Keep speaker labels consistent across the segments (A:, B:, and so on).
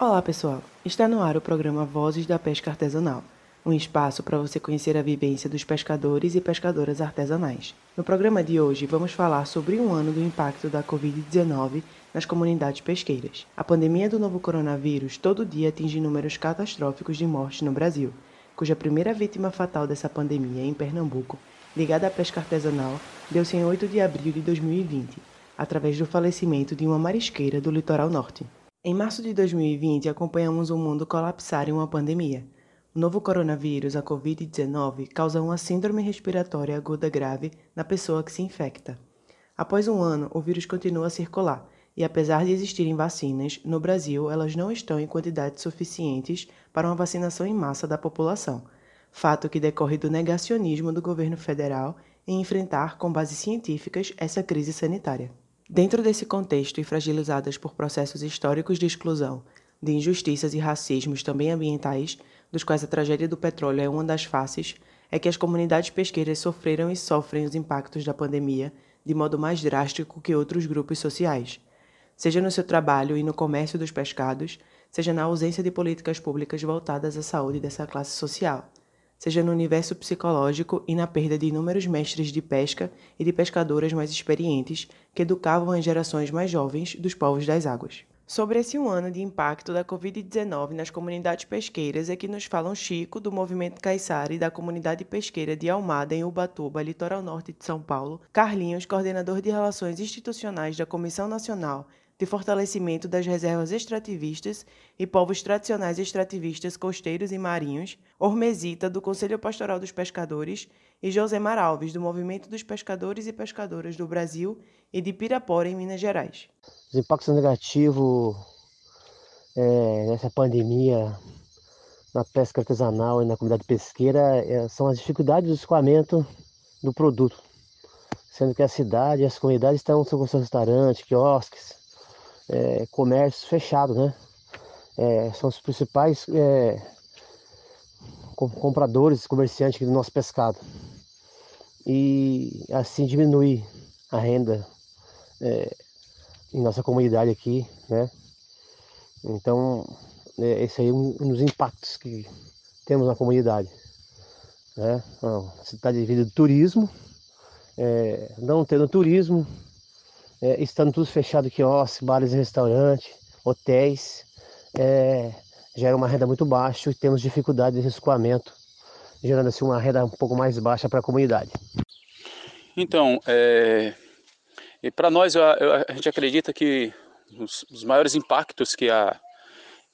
A: Olá, pessoal. Está no ar o programa Vozes da Pesca Artesanal, um espaço para você conhecer a vivência dos pescadores e pescadoras artesanais. No programa de hoje, vamos falar sobre um ano do impacto da Covid-19 nas comunidades pesqueiras. A pandemia do novo coronavírus todo dia atinge números catastróficos de mortes no Brasil, cuja primeira vítima fatal dessa pandemia em Pernambuco, ligada à pesca artesanal, deu-se em 8 de abril de 2020, através do falecimento de uma marisqueira do litoral norte. Em março de 2020, acompanhamos o mundo colapsar em uma pandemia. O novo coronavírus, a Covid-19, causa uma síndrome respiratória aguda grave na pessoa que se infecta. Após um ano, o vírus continua a circular e, apesar de existirem vacinas, no Brasil elas não estão em quantidades suficientes para uma vacinação em massa da população, fato que decorre do negacionismo do governo federal em enfrentar, com bases científicas, essa crise sanitária. Dentro desse contexto e fragilizadas por processos históricos de exclusão, de injustiças e racismos também ambientais, dos quais a tragédia do petróleo é uma das faces, é que as comunidades pesqueiras sofreram e sofrem os impactos da pandemia de modo mais drástico que outros grupos sociais, seja no seu trabalho e no comércio dos pescados, seja na ausência de políticas públicas voltadas à saúde dessa classe social seja no universo psicológico e na perda de inúmeros mestres de pesca e de pescadoras mais experientes que educavam as gerações mais jovens dos povos das águas. Sobre esse um ano de impacto da Covid-19 nas comunidades pesqueiras é que nos falam Chico, do Movimento Caiçara e da comunidade pesqueira de Almada, em Ubatuba, litoral norte de São Paulo, Carlinhos, coordenador de Relações Institucionais da Comissão Nacional de fortalecimento das reservas extrativistas e povos tradicionais extrativistas costeiros e marinhos, Ormesita, do Conselho Pastoral dos Pescadores, e Josemar Alves, do Movimento dos Pescadores e Pescadoras do Brasil e de Pirapora, em Minas Gerais.
B: Os impactos negativos é, nessa pandemia na pesca artesanal e na comunidade pesqueira é, são as dificuldades do escoamento do produto, sendo que a cidade e as comunidades estão com seus restaurantes, quiosques, é, comércio fechado, né? É, são os principais é, compradores, comerciantes do nosso pescado. E assim diminuir a renda é, em nossa comunidade aqui, né? Então, é, esse aí é um, um dos impactos que temos na comunidade. Né? A cidade vive do turismo, é, não tendo turismo, é, estando tudo fechado, quiosques, bares e restaurantes, hotéis, é, gera uma renda muito baixa e temos dificuldade de escoamento, gerando assim uma renda um pouco mais baixa para a comunidade.
C: Então, é, para nós, a, gente acredita que os, os, maiores impactos que a,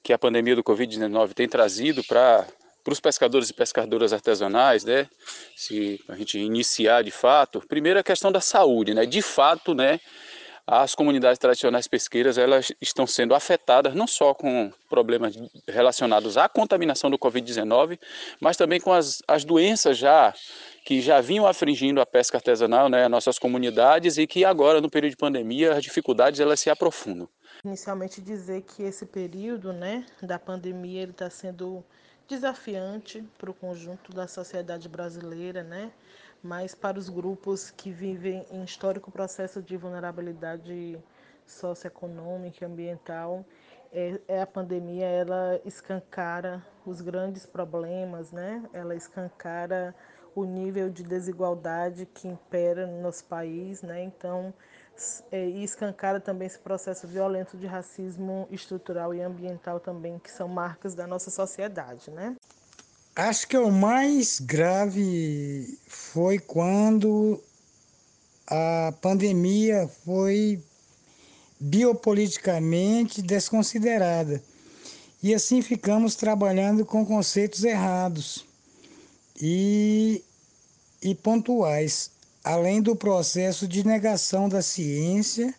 C: que a pandemia do Covid-19 tem trazido para para os pescadores e pescadoras artesanais, né, se a gente iniciar de fato, primeiro a questão da saúde, né, de fato, né, as comunidades tradicionais pesqueiras elas estão sendo afetadas não só com problemas relacionados à contaminação do Covid-19, mas também com as, as doenças já que já vinham afligindo a pesca artesanal, né, nossas comunidades e que agora no período de pandemia as dificuldades elas se aprofundam.
D: Inicialmente dizer que esse período, né, da pandemia ele está sendo desafiante para o conjunto da sociedade brasileira, né? Mas para os grupos que vivem em histórico processo de vulnerabilidade socioeconômica e ambiental, é, é, a pandemia ela escancara os grandes problemas, né? Ela escancara o nível de desigualdade que impera no nosso país, né? Então, é, e escancara também esse processo violento de racismo estrutural e ambiental também, que são marcas da nossa sociedade, né?
E: Acho que o mais grave foi quando a pandemia foi biopoliticamente desconsiderada. E assim ficamos trabalhando com conceitos errados e, e pontuais, além do processo de negação da ciência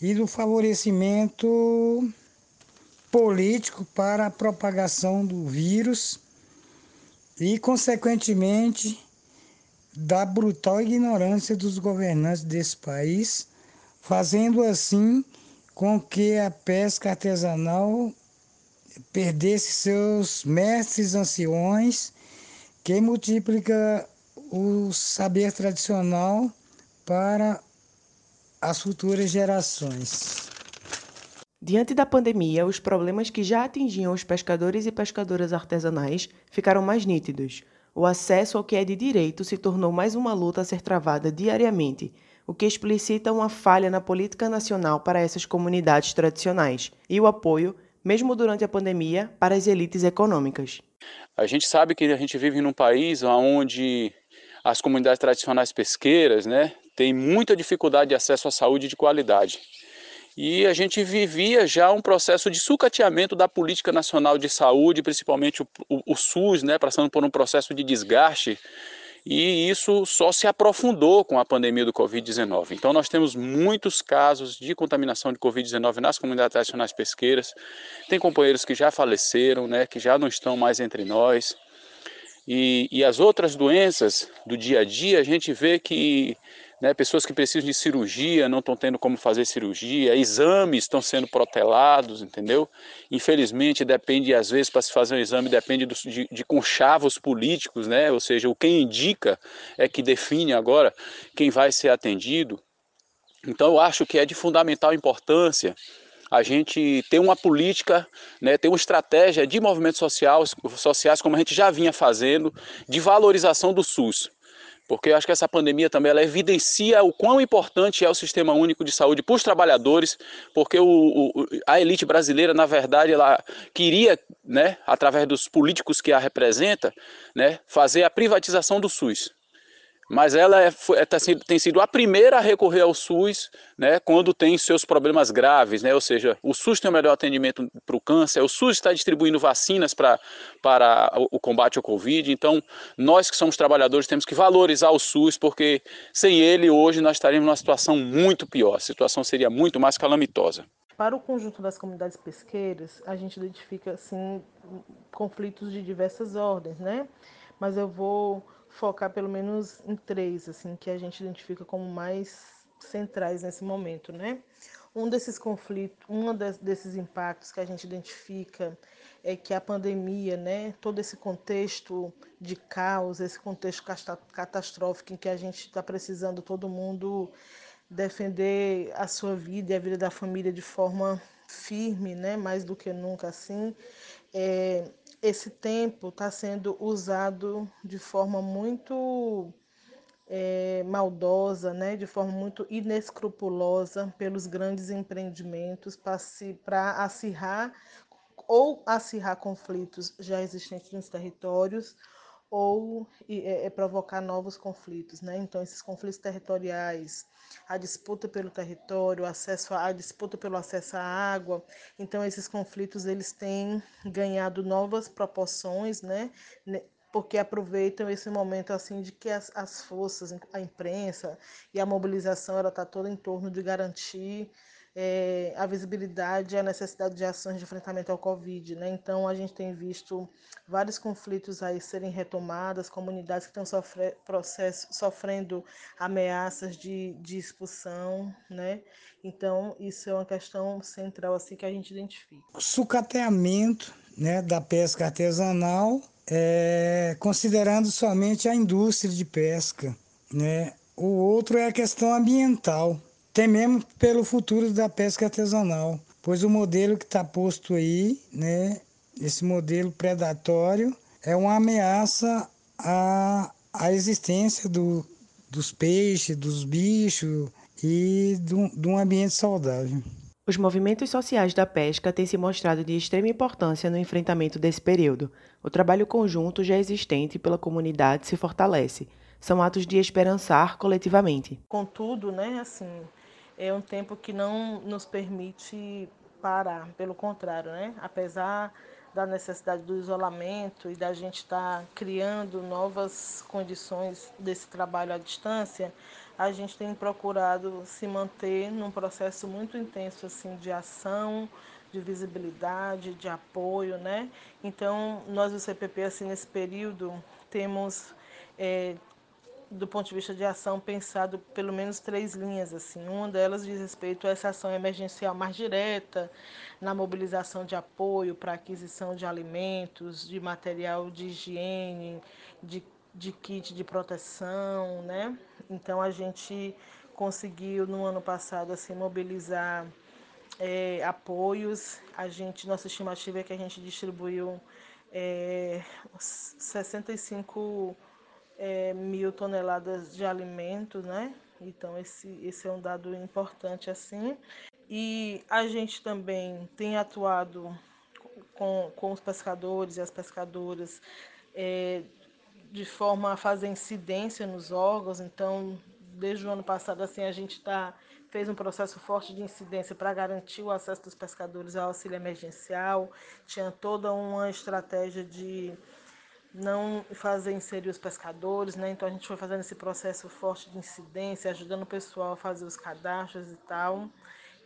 E: e do favorecimento político para a propagação do vírus e, consequentemente, da brutal ignorância dos governantes desse país, fazendo assim com que a pesca artesanal perdesse seus mestres anciões, que multiplica o saber tradicional para as futuras gerações.
A: Diante da pandemia, os problemas que já atingiam os pescadores e pescadoras artesanais ficaram mais nítidos. O acesso ao que é de direito se tornou mais uma luta a ser travada diariamente, o que explicita uma falha na política nacional para essas comunidades tradicionais e o apoio, mesmo durante a pandemia, para as elites econômicas.
C: A gente sabe que a gente vive num país onde as comunidades tradicionais pesqueiras né, têm muita dificuldade de acesso à saúde de qualidade e a gente vivia já um processo de sucateamento da política nacional de saúde, principalmente o, o, o SUS, né, passando por um processo de desgaste, e isso só se aprofundou com a pandemia do Covid-19. Então, nós temos muitos casos de contaminação de Covid-19 nas comunidades tradicionais pesqueiras. Tem companheiros que já faleceram, né, que já não estão mais entre nós. E, e as outras doenças do dia a dia, a gente vê que né, pessoas que precisam de cirurgia não estão tendo como fazer cirurgia, exames estão sendo protelados, entendeu? Infelizmente, depende, às vezes, para se fazer um exame, depende do, de, de conchavos políticos, né? Ou seja, o quem indica é que define agora quem vai ser atendido. Então, eu acho que é de fundamental importância a gente ter uma política, né, ter uma estratégia de movimentos sociais, sociais, como a gente já vinha fazendo, de valorização do SUS porque eu acho que essa pandemia também ela evidencia o quão importante é o sistema único de saúde para os trabalhadores, porque o, o, a elite brasileira, na verdade, ela queria, né, através dos políticos que a representa, né, fazer a privatização do SUS mas ela é, é, tá, tem sido a primeira a recorrer ao SUS né, quando tem seus problemas graves, né, ou seja, o SUS tem o melhor atendimento para o câncer, o SUS está distribuindo vacinas pra, para o combate ao Covid, então nós que somos trabalhadores temos que valorizar o SUS, porque sem ele hoje nós estaríamos numa situação muito pior, a situação seria muito mais calamitosa.
D: Para o conjunto das comunidades pesqueiras, a gente identifica assim conflitos de diversas ordens, né? Mas eu vou focar pelo menos em três, assim, que a gente identifica como mais centrais nesse momento, né? Um desses conflitos, um desses impactos que a gente identifica é que a pandemia, né, todo esse contexto de caos, esse contexto catastrófico em que a gente está precisando todo mundo defender a sua vida e a vida da família de forma firme, né, mais do que nunca assim, é, esse tempo está sendo usado de forma muito é, maldosa, né, de forma muito inescrupulosa pelos grandes empreendimentos para acirrar ou acirrar conflitos já existentes nos territórios ou é, é, provocar novos conflitos, né? Então esses conflitos territoriais, a disputa pelo território, acesso à a disputa pelo acesso à água, então esses conflitos eles têm ganhado novas proporções, né? Porque aproveitam esse momento assim de que as, as forças, a imprensa e a mobilização ela está toda em torno de garantir é, a visibilidade e a necessidade de ações de enfrentamento ao Covid. Né? Então, a gente tem visto vários conflitos aí serem retomados, comunidades que estão sofre, processo, sofrendo ameaças de, de expulsão. Né? Então, isso é uma questão central assim, que a gente identifica.
E: Sucateamento né, da pesca artesanal, é, considerando somente a indústria de pesca. Né? O outro é a questão ambiental tememos pelo futuro da pesca artesanal, pois o modelo que está posto aí, né, esse modelo predatório, é uma ameaça à, à existência do, dos peixes, dos bichos e do, de um ambiente saudável.
A: Os movimentos sociais da pesca têm se mostrado de extrema importância no enfrentamento desse período. O trabalho conjunto já existente pela comunidade se fortalece. São atos de esperançar coletivamente.
D: Contudo, né, assim, é um tempo que não nos permite parar, pelo contrário, né? Apesar da necessidade do isolamento e da gente estar tá criando novas condições desse trabalho à distância, a gente tem procurado se manter num processo muito intenso assim de ação, de visibilidade, de apoio, né? Então, nós do CPP assim nesse período temos é, do ponto de vista de ação, pensado pelo menos três linhas. assim. Uma delas diz respeito a essa ação emergencial mais direta, na mobilização de apoio para aquisição de alimentos, de material de higiene, de, de kit de proteção. Né? Então, a gente conseguiu, no ano passado, assim, mobilizar é, apoios. A gente, nossa estimativa é que a gente distribuiu é, 65 é, mil toneladas de alimentos, né? Então esse, esse é um dado importante assim. E a gente também tem atuado com, com os pescadores e as pescadoras é, de forma a fazer incidência nos órgãos. Então, desde o ano passado, assim, a gente tá, fez um processo forte de incidência para garantir o acesso dos pescadores ao auxílio emergencial. Tinha toda uma estratégia de não fazer inserir os pescadores, né? Então a gente foi fazendo esse processo forte de incidência, ajudando o pessoal a fazer os cadastros e tal.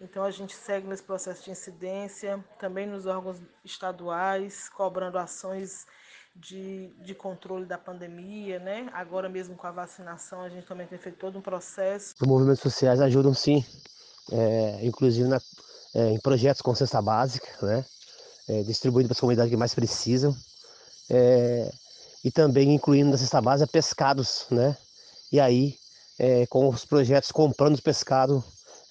D: Então a gente segue nesse processo de incidência, também nos órgãos estaduais, cobrando ações de, de controle da pandemia, né? Agora mesmo com a vacinação, a gente também tem feito todo um processo.
B: Os movimentos sociais ajudam sim, é, inclusive na, é, em projetos com cesta básica, né? É, distribuindo para as comunidades que mais precisam. É, e também incluindo na cesta básica pescados, né? E aí, é, com os projetos comprando os pescados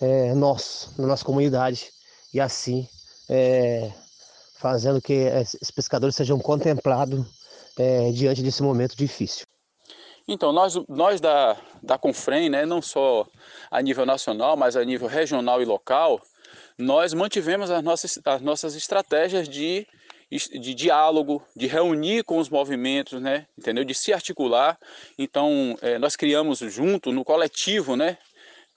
B: é, nossos, na nossa comunidade, e assim é, fazendo que esses pescadores sejam contemplados é, diante desse momento difícil.
C: Então, nós, nós da, da Confrem, né, não só a nível nacional, mas a nível regional e local, nós mantivemos as nossas, as nossas estratégias de, de diálogo, de reunir com os movimentos, né, entendeu? de se articular. Então, é, nós criamos junto, no coletivo, né,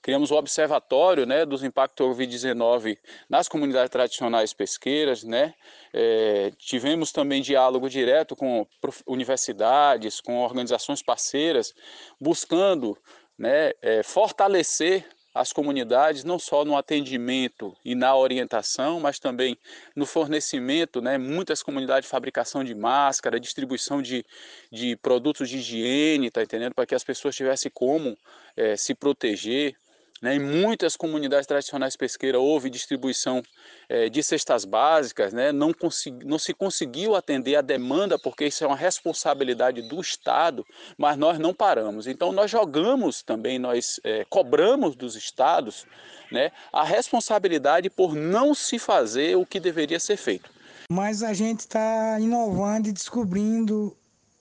C: criamos o observatório né, dos impactos do Covid-19 nas comunidades tradicionais pesqueiras, né? É, tivemos também diálogo direto com universidades, com organizações parceiras, buscando né, é, fortalecer as comunidades, não só no atendimento e na orientação, mas também no fornecimento, né? muitas comunidades de fabricação de máscara, distribuição de, de produtos de higiene, tá entendendo? Para que as pessoas tivessem como é, se proteger. Né? Em muitas comunidades tradicionais pesqueiras houve distribuição é, de cestas básicas, né? não, consegui, não se conseguiu atender a demanda, porque isso é uma responsabilidade do Estado, mas nós não paramos. Então nós jogamos também, nós é, cobramos dos estados né, a responsabilidade por não se fazer o que deveria ser feito.
E: Mas a gente está inovando e descobrindo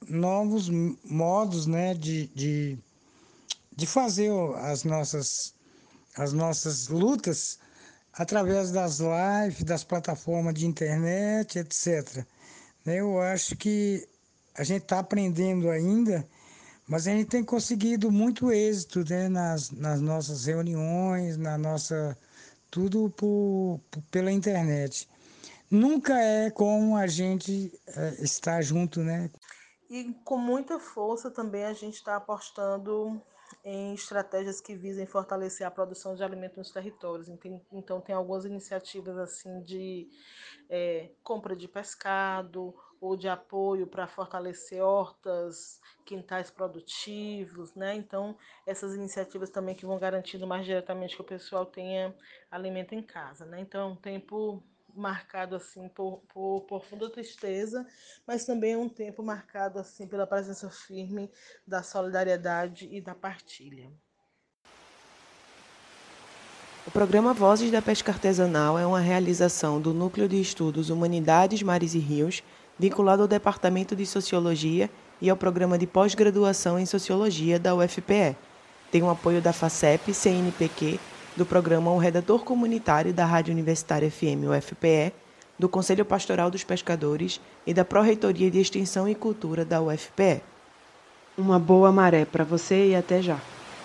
E: novos modos né, de, de, de fazer as nossas as nossas lutas através das lives, das plataformas de internet, etc. Né, eu acho que a gente está aprendendo ainda, mas a gente tem conseguido muito êxito né, nas, nas nossas reuniões, na nossa tudo por, pela internet. Nunca é como a gente é, estar junto, né?
D: E com muita força também a gente está apostando em estratégias que visem fortalecer a produção de alimentos nos territórios. Então, tem algumas iniciativas assim de é, compra de pescado ou de apoio para fortalecer hortas, quintais produtivos, né? Então, essas iniciativas também que vão garantindo mais diretamente que o pessoal tenha alimento em casa, né? Então, é um tempo marcado assim por, por profunda tristeza, mas também é um tempo marcado assim pela presença firme da solidariedade e da partilha.
A: O programa Vozes da Pesca Artesanal é uma realização do Núcleo de Estudos Humanidades, Mares e Rios, vinculado ao Departamento de Sociologia e ao Programa de Pós-Graduação em Sociologia da UFPE. Tem o apoio da FACEP, CNPq do programa O Redator Comunitário da Rádio Universitária FM UFPE, do Conselho Pastoral dos Pescadores e da Pró-Reitoria de Extensão e Cultura da UFPE. Uma boa maré para você e até já!